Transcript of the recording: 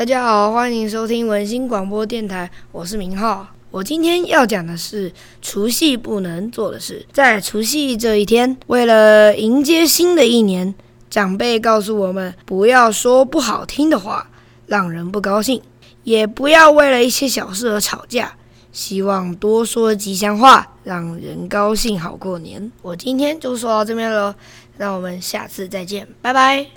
大家好，欢迎收听文心广播电台。我是明浩。我今天要讲的是除夕不能做的事。在除夕这一天，为了迎接新的一年，长辈告诉我们不要说不好听的话，让人不高兴；也不要为了一些小事而吵架。希望多说吉祥话，让人高兴。好，过年！我今天就说到这边了。让我们下次再见，拜拜。